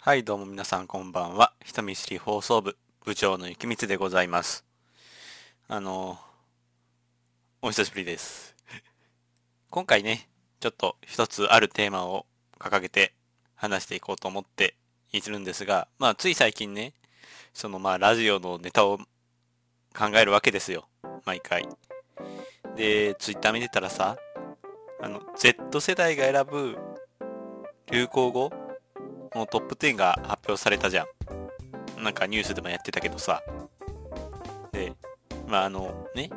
はい、どうも皆さんこんばんは。人見知り放送部部長の雪光でございます。あの、お久しぶりです。今回ね、ちょっと一つあるテーマを掲げて話していこうと思っているんですが、まあつい最近ね、そのまあラジオのネタを考えるわけですよ。毎回。で、ツイッター見てたらさ、あの、Z 世代が選ぶ流行語のトップ10が発表されたじゃん。なんかニュースでもやってたけどさ。で、まああのね、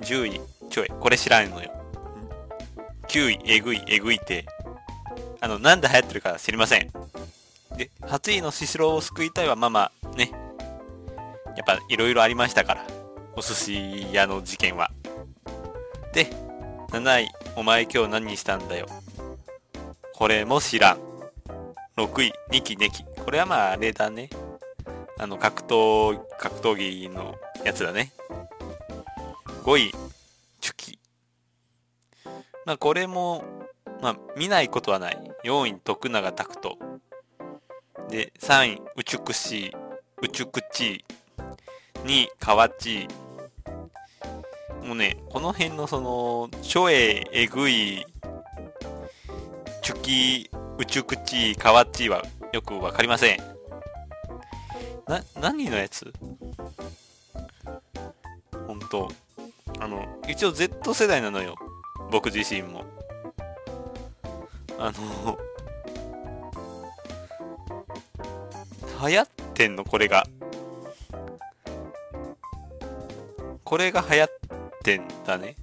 10位、ちょい、これ知らんのよ。9位、えぐい、えぐいって、あの、なんで流行ってるか知りません。で、8位のスシローを救いたいはまあまあね、やっぱいろいろありましたから。お寿司屋の事件は。で、7位、お前今日何したんだよ。これも知らん。6位、2期2期。これはまああれだね。あの、格闘、格闘技のやつだね。5位、チュキ。まあこれも、まあ見ないことはない。4位、徳永拓人。で、3位、宇宙くし、宇宙くち2位、河内。もうね、この辺のその、超ええぐい、チュキ、宇宙口、河内はよくわかりません。な、何のやつ？ほんと。あの、一応 Z 世代なのよ。僕自身も。あの、流行ってんの？これが。これが流行ってんだね。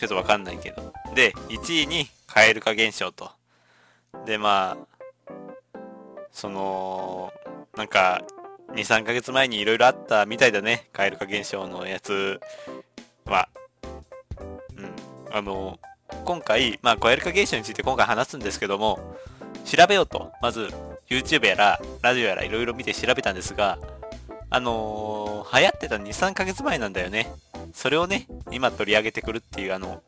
ちょっとわかんないけど。で、1位に蛙化現象と。で、まあ、その、なんか、2、3ヶ月前にいろいろあったみたいだね。蛙化現象のやつは。うん。あの、今回、まあ、蛙化現象について今回話すんですけども、調べようと。まず、YouTube やら、ラジオやらいろいろ見て調べたんですが、あのー流行ってた2、3ヶ月前なんだよね。それをね、今取り上げてくるっていう、あの、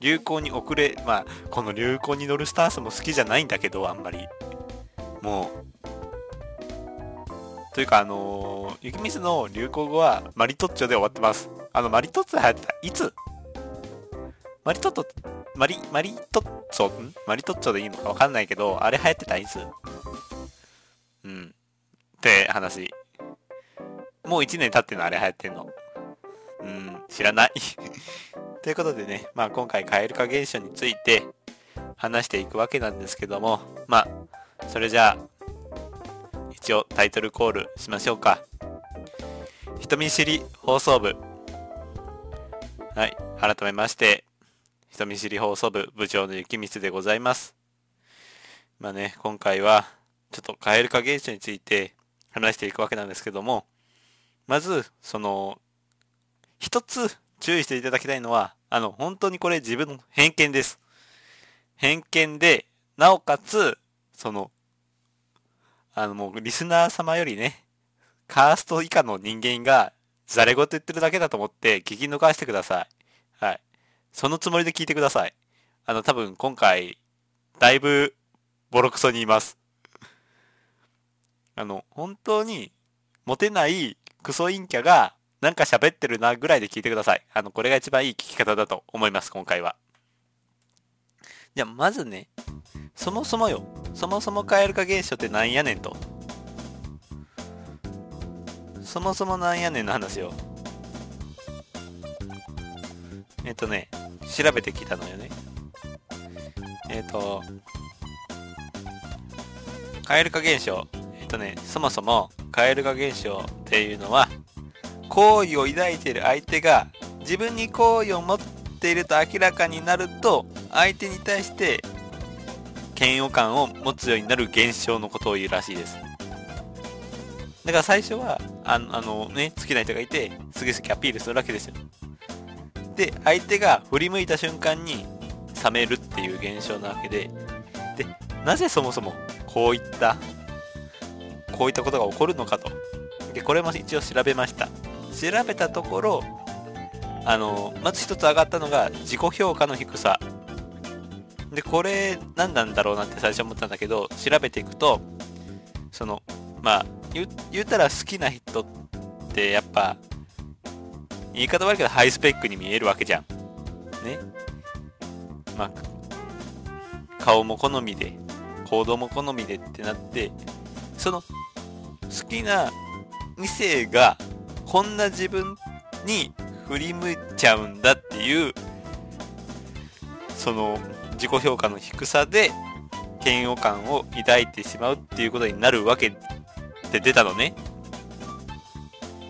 流行に遅れ、まあ、この流行に乗るスタンスも好きじゃないんだけど、あんまり。もう。というか、あのー、雪水の流行語はマリトッツォで終わってます。あの、マリトッツォ流行ってた。いつ？マリトッツォ、マリ、マリトッツォ、ん？マリトッツォでいいのかわかんないけど、あれ流行ってた？いつ？うん。って話。もう1年経ってんのあれ流行ってんの。うん、知らない。ということでね、まあ今回蛙化現象について話していくわけなんですけども、まあ、それじゃあ、一応タイトルコールしましょうか。人見知り放送部。はい、改めまして、人見知り放送部部長の雪光でございます。まあね、今回は、ちょっと蛙化現象について話していくわけなんですけども、まず、その、一つ注意していただきたいのは、あの、本当にこれ自分の偏見です。偏見で、なおかつ、その、あのもうリスナー様よりね、カースト以下の人間が、ざれ言言ってるだけだと思って聞き逃してください。はい。そのつもりで聞いてください。あの、多分今回、だいぶ、ボロクソに言います。あの、本当に、モテないクソ陰キャが、なんか喋ってるなぐらいで聞いてください。あの、これが一番いい聞き方だと思います、今回は。じゃあ、まずね、そもそもよ、そもそも蛙化現象ってなんやねんと。そもそもなんやねんの話よ。えっ、とね、調べてきたのよね。えっ、と、蛙化現象。えっ、とね、そもそも蛙化現象っていうのは、好意を抱いている相手が自分に好意を持っていると明らかになると相手に対して嫌悪感を持つようになる現象のことを言うらしいです。だから最初はあのあのね好きな人がいてすげすげアピールするわけですよ。で相手が振り向いた瞬間に冷めるっていう現象なわけで。でなぜそもそもこういったこういったことが起こるのかと。でこれも一応調べました。調べたところあのまず一つ上がったのが自己評価の低さで、これ何なんだろうなって最初思ったんだけど、調べていくと、その、まあ、言言ったら好きな人ってやっぱ、言い方悪いけどハイスペックに見えるわけじゃん。ね。まあ、顔も好みで、行動も好みでってなって、その、好きな異性が、こんな自分に振り向いちゃうんだっていう、その、自己評価の低さで嫌悪感を抱いてしまうっていうことになるわけで出たのね。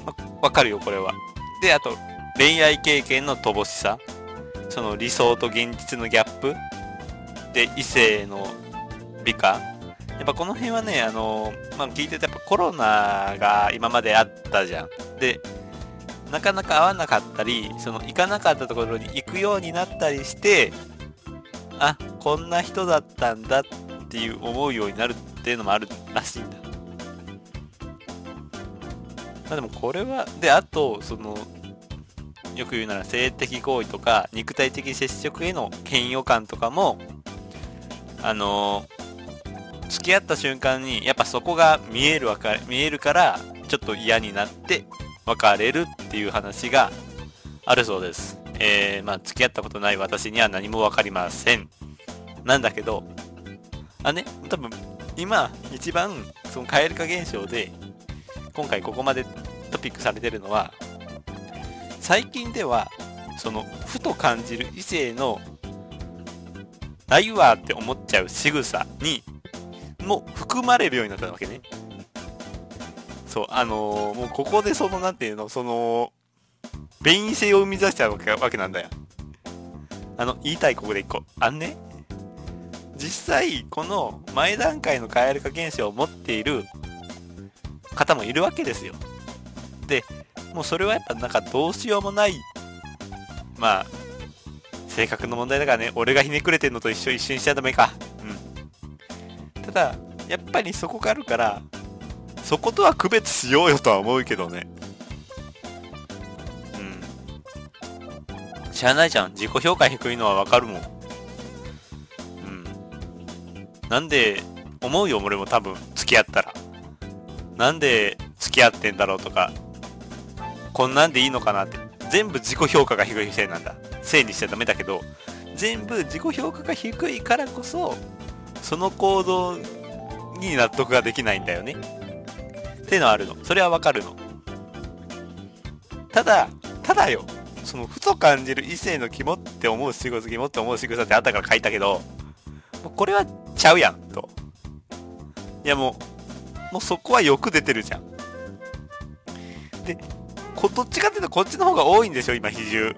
わ、ま、かるよ、これは。で、あと、恋愛経験の乏しさ。その理想と現実のギャップ。で、異性の美化。やっぱこの辺はね、あの、まあ、聞いててやっぱコロナが今まであったじゃん。で、なかなか会わなかったり、その行かなかったところに行くようになったりして、あこんな人だったんだっていう思うようになるっていうのもあるらしいんだ。まあでもこれはであとそのよく言うなら性的行為とか肉体的接触への嫌悪感とかもあの付き合った瞬間にやっぱそこが見えるわか見えるからちょっと嫌になって別れるっていう話があるそうですえー、まあ、付き合ったことない私には何もわかりません。なんだけど、あね、多分、今、一番、その蛙化現象で、今回ここまでトピックされてるのは、最近では、その、ふと感じる異性の、ないわって思っちゃう仕草に、も含まれるようになったわけね。そう、あのー、もうここでその、なんていうの、その、便意性を生み出しちゃうわけわけなんだよ。あの、言いたいここで一個。あんね、実際、この前段階の蛙化現象を持っている方もいるわけですよ。で、もうそれはやっぱなんかどうしようもない、まあ、性格の問題だからね、俺がひねくれてんのと一緒一緒にしちゃダメか。うん。ただ、やっぱりそこがあるから、そことは区別しようよとは思うけどね。うん知らないじゃん。自己評価低いのはわかるもん。うん。なんで、思うよ、俺も多分、付き合ったら。なんで付き合ってんだろうとか、こんなんでいいのかなって。全部自己評価が低いせいなんだ。せいにしちゃダメだけど、全部自己評価が低いからこそ、その行動に納得ができないんだよね。っていうのはあるの。それはわかるの。ただ、ただよ。そのふと感じる異性の肝って思う仕草肝って思う仕草ってあったから書いたけどこれはちゃうやんといやもうもうそこはよく出てるじゃんでこどっちかっていうとこっちの方が多いんでしょ今比重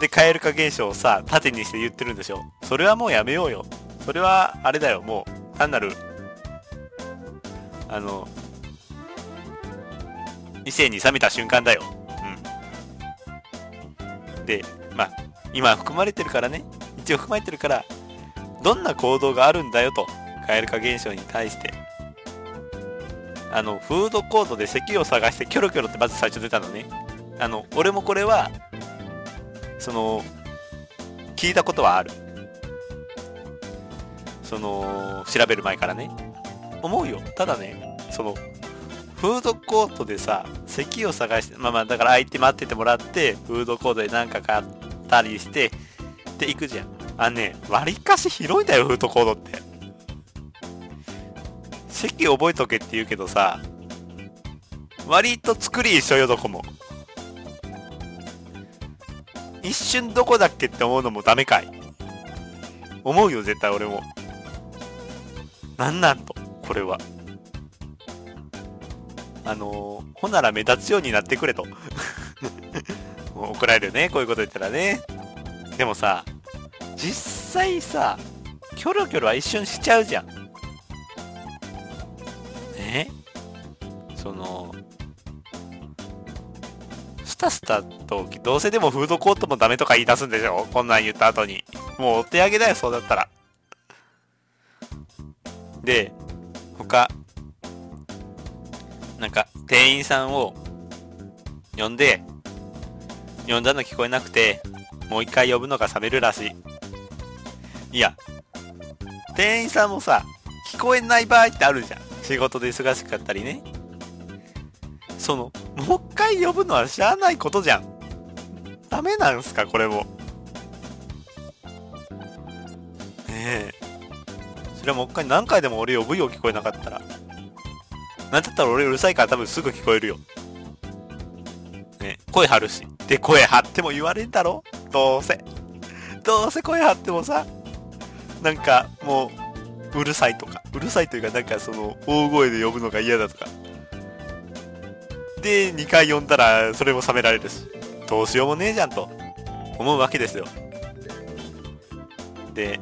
で蛙化現象をさ縦にして言ってるんでしょそれはもうやめようよそれはあれだよもう単なるあの異性に冷めた瞬間だようんで、まあ、今含まれてるからね、一応含まれてるから、どんな行動があるんだよと、蛙化現象に対して。あの、フードコートで席を探してキョロキョロってまず最初出たのね。あの、俺もこれは、その、聞いたことはある。その、調べる前からね。思うよ。ただね、その、フードコートでさ、席を探して、まあまあ、だから相手待っててもらって、フードコートで何か買ったりして、で、行くじゃん。あね、割かし広いんだよ、フードコートって。席覚えとけって言うけどさ、割と作り一緒よ、どこも。一瞬どこだっけって思うのもダメかい。思うよ、絶対俺も。なんなんと、これは。あのー、ほなら目立つようになってくれと。怒られるね、こういうこと言ったらね。でもさ、実際さ、キョロキョロは一瞬しちゃうじゃん。ね？その、スタスタと、どうせでもフードコートもダメとか言い出すんでしょ？こんなん言った後に。もうお手上げだよ、そうだったら。で、他、なんか、店員さんを呼んで、呼んだの聞こえなくて、もう一回呼ぶのが冷めるらしい。いや、店員さんもさ、聞こえない場合ってあるじゃん。仕事で忙しかったりね。その、もう一回呼ぶのはしゃあないことじゃん。ダメなんすか、これも。ねえ。それはもう一回何回でも俺呼ぶよ、聞こえなかったら。なんだったら俺うるさいから多分すぐ聞こえるよ。ね声張るし。で、声張っても言われんだろ？どうせ。どうせ声張ってもさ、なんかもう、うるさいとか。うるさいというか、なんかその、大声で呼ぶのが嫌だとか。で、2回呼んだら、それも冷められるし。どうしようもねえじゃんと、思うわけですよ。で、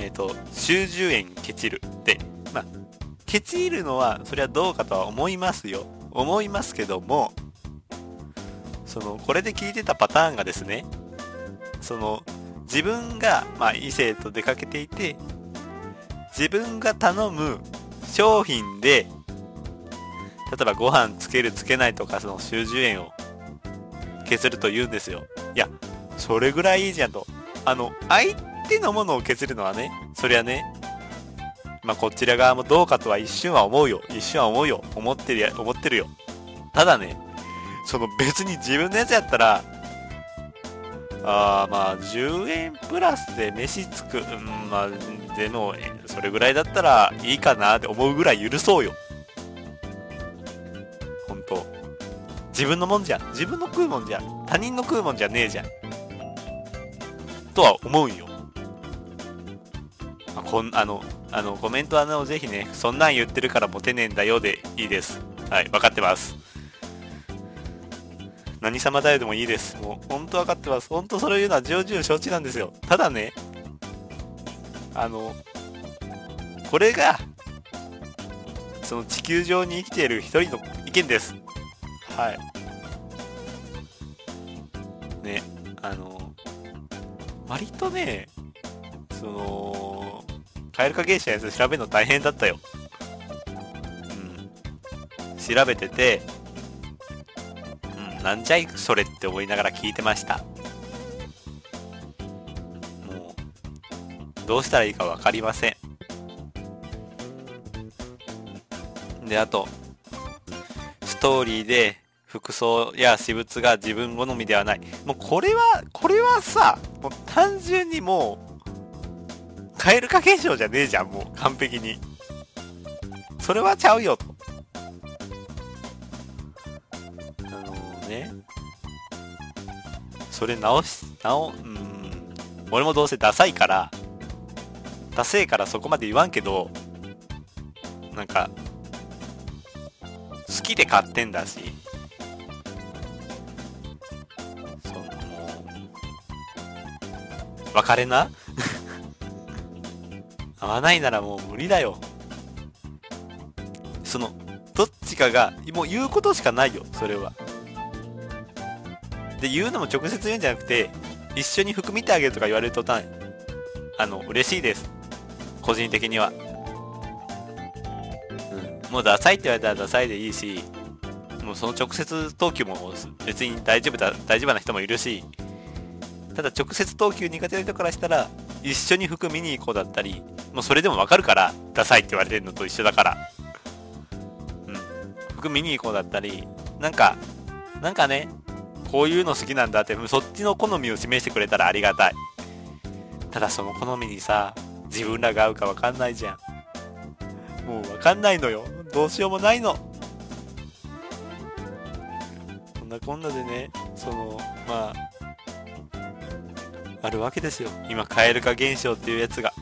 えっ、ー、と、集中炎ケチる。で、まあ、ケチるのは、それはどうかとは思いますよ。思いますけども、その、これで聞いてたパターンがですね、その、自分が、まあ、異性と出かけていて、自分が頼む商品で、例えばご飯つけるつけないとか、その習字円を削ると言うんですよ。いや、それぐらいいいじゃんと。あの、相手のものを削るのはね、そりゃね、まあ、こちら側もどうかとは一瞬は思うよ。一瞬は思うよ。思ってるや、思ってるよ。ただね、その別に自分のやつやったら、あーまあ、10円プラスで飯つく、うん、まあ、でも、それぐらいだったらいいかなって思うぐらい許そうよ。ほんと。自分のもんじゃん。自分の食うもんじゃん。他人の食うもんじゃねえじゃん。とは思うよ。あ、こん、あの、あの、コメントはあの、ぜひね、そんなん言ってるからモテねえんだよでいいです。はい、分かってます。何様だよでもいいです。もう、ほんと分かってます。ほんとそれ言うのは重々承知なんですよ。ただね、あの、これが、その地球上に生きている一人の意見です。はい。ね、あの、割とね、その、蛙化現象のやつ調べるの大変だったよ。うん。調べてて、うんなんじゃいそれって思いながら聞いてましたもうどうしたらいいか分かりませんであとストーリーで服装や私物が自分好みではないもうこれはこれはさもう単純にもう蛙化現象じゃねえじゃんもう完璧に。それはちゃうよ。とね。それ直し、直、うん、俺もどうせダサいから、ダセえからそこまで言わんけど、なんか、好きで買ってんだし、別れな？合わないならもう無理だよ。その、どっちかが、もう言うことしかないよ、それは。で、言うのも直接言うんじゃなくて、一緒に服見てあげるとか言われるとたん、あの、嬉しいです。個人的には。うん。もうダサいって言われたらダサいでいいし、もうその直接投球も別に大丈夫だ、大丈夫な人もいるし、ただ直接投球苦手な人からしたら、一緒に服見に行こうだったり、もうそれでもわかるから、ダサいって言われてるのと一緒だから。うん。服見に行こうだったり、なんか、なんかね、こういうの好きなんだってそっちの好みを示してくれたらありがたいただその好みにさ自分らが合うか分かんないじゃんもう分かんないのよどうしようもないのこんなこんなでねそのまああるわけですよ今蛙化現象っていうやつが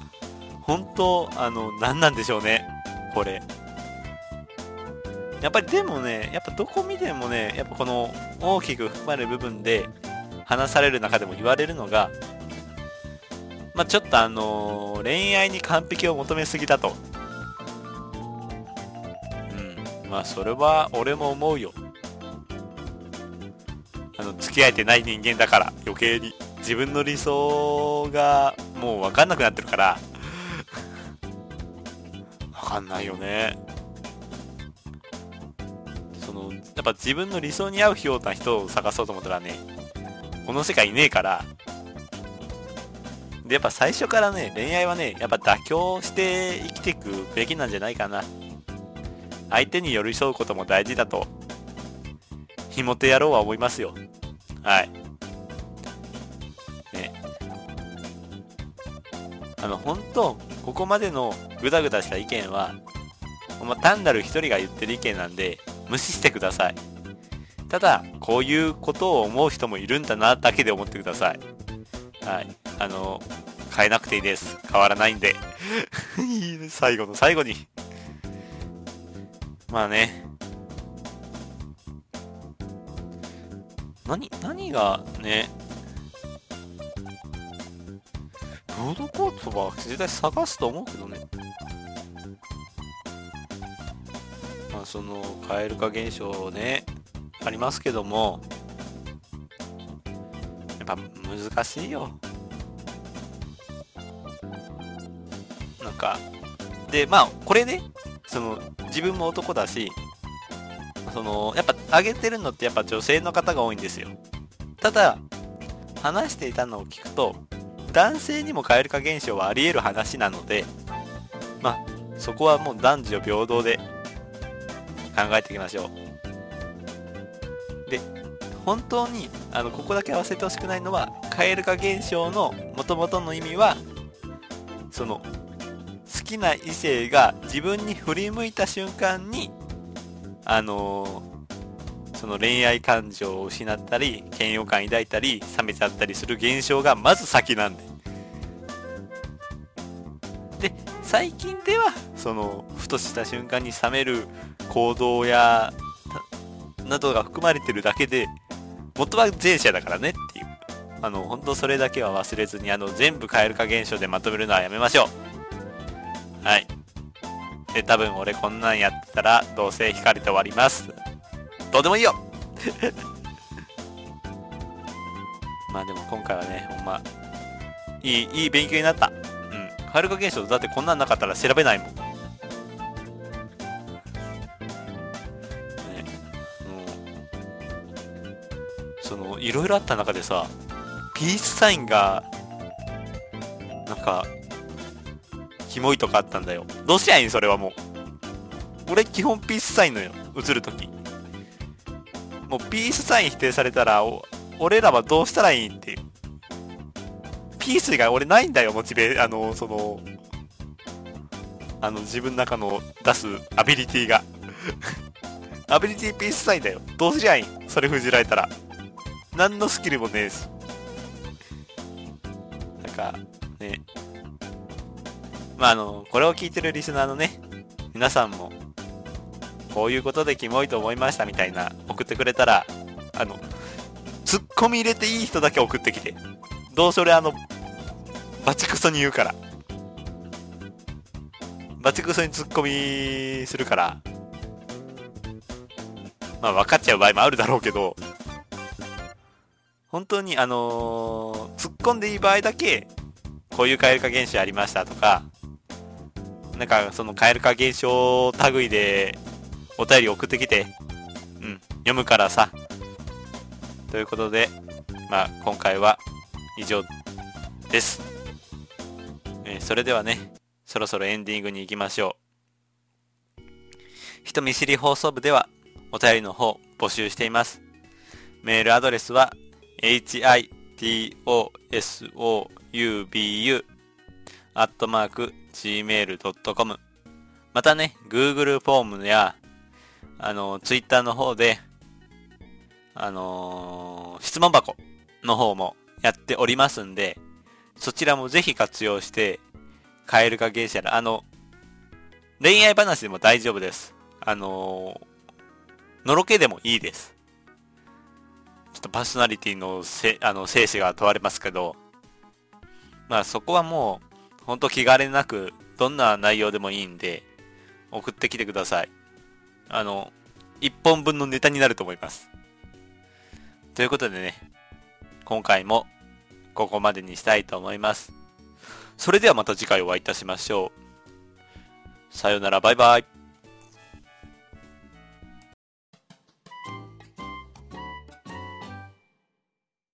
本当あの何なんでしょうねこれやっぱりでもね、やっぱどこ見てもね、やっぱこの大きく含まれる部分で話される中でも言われるのが、まあ、ちょっとあのー、恋愛に完璧を求めすぎだと。うん。まあそれは俺も思うよ。あの、付き合えてない人間だから余計に。自分の理想がもう分かんなくなってるから。分かんないよねその。やっぱ自分の理想に合うような人を探そうと思ったらね、この世界いねえから、で、やっぱ最初からね、恋愛はね、やっぱ妥協して生きていくべきなんじゃないかな。相手に寄り添うことも大事だと、ひもて野郎は思いますよ。はい。あの、本当ここまでのぐだぐだした意見は、ま単なる一人が言ってる意見なんで、無視してください。ただ、こういうことを思う人もいるんだな、だけで思ってください。はい。あの、変えなくていいです。変わらないんで。最後の最後にまあね。何、何がね、フードコートは絶対探すと思うけどね。まあその、蛙化現象ね、ありますけども、やっぱ難しいよ。なんか、で、まあ、これね、その、自分も男だし、その、やっぱ、あげてるのってやっぱ女性の方が多いんですよ。ただ、話していたのを聞くと、男性にも蛙化現象はあり得る話なので、まあ、そこはもう男女平等で考えていきましょう。で、本当に、あの、ここだけ合わせてほしくないのは、蛙化現象の元々の意味は、その、好きな異性が自分に振り向いた瞬間に、あの、その恋愛感情を失ったり、嫌悪感抱いたり、冷めちゃったりする現象がまず先なんで。で、最近では、その、ふとした瞬間に冷める行動や、などが含まれてるだけで、元は前者だからねっていう。あの、本当それだけは忘れずに、あの、全部蛙化現象でまとめるのはやめましょう。はい。で、多分俺こんなんやったら、どうせ光て終わります。どうでもいいよ まあでも今回はね、ほんま、いい、いい勉強になった。うん。カルカ現象だってこんなんなかったら調べないもん。ね、もう、その、いろいろあった中でさ、ピースサインが、なんか、キモいとかあったんだよ。どうしゃいんそれはもう。俺基本ピースサインのよ。映るとき。もうピースサイン否定されたら、俺らはどうしたらいいんっていう。ピース以外俺ないんだよ、モチベ、あの、その、あの、自分の中の出すアビリティが。アビリティピースサインだよ。どうすりゃいいん？それ封じられたら。何のスキルもねえし。なんか、ね、まあ、あの、これを聞いてるリスナーのね、皆さんも、こういうことでキモいと思いましたみたいな送ってくれたら、あの、ツッコミ入れていい人だけ送ってきて。どうそれあの、バチクソに言うから。バチクソにツッコミするから、まあ分かっちゃう場合もあるだろうけど、本当にあのー、突っ込んでいい場合だけ、こういう蛙化現象ありましたとか、なんかその蛙化現象類でお便り送ってきて、うん、読むからさ。ということで、まあ今回は以上です。えー、それではね、そろそろエンディングに行きましょう。人見知り放送部ではお便りの方募集しています。メールアドレスは hitosoubu アットマーク gmail.com またね、Google フォームや、あの、Twitter の方で、あのー、質問箱の方もやっておりますんで、そちらもぜひ活用して、カエル化芸者ら、あの、恋愛話でも大丈夫です。あのー、のろけでもいいです。ちょっとパーソナリティのせ、あの、生死が問われますけど、まあそこはもう、ほんと気兼ねなく、どんな内容でもいいんで、送ってきてください。あの、1本分のネタになると思います。ということでね、今回もここまでにしたいと思います。それではまた次回お会いいたしましょう。さよなら、バイバイ。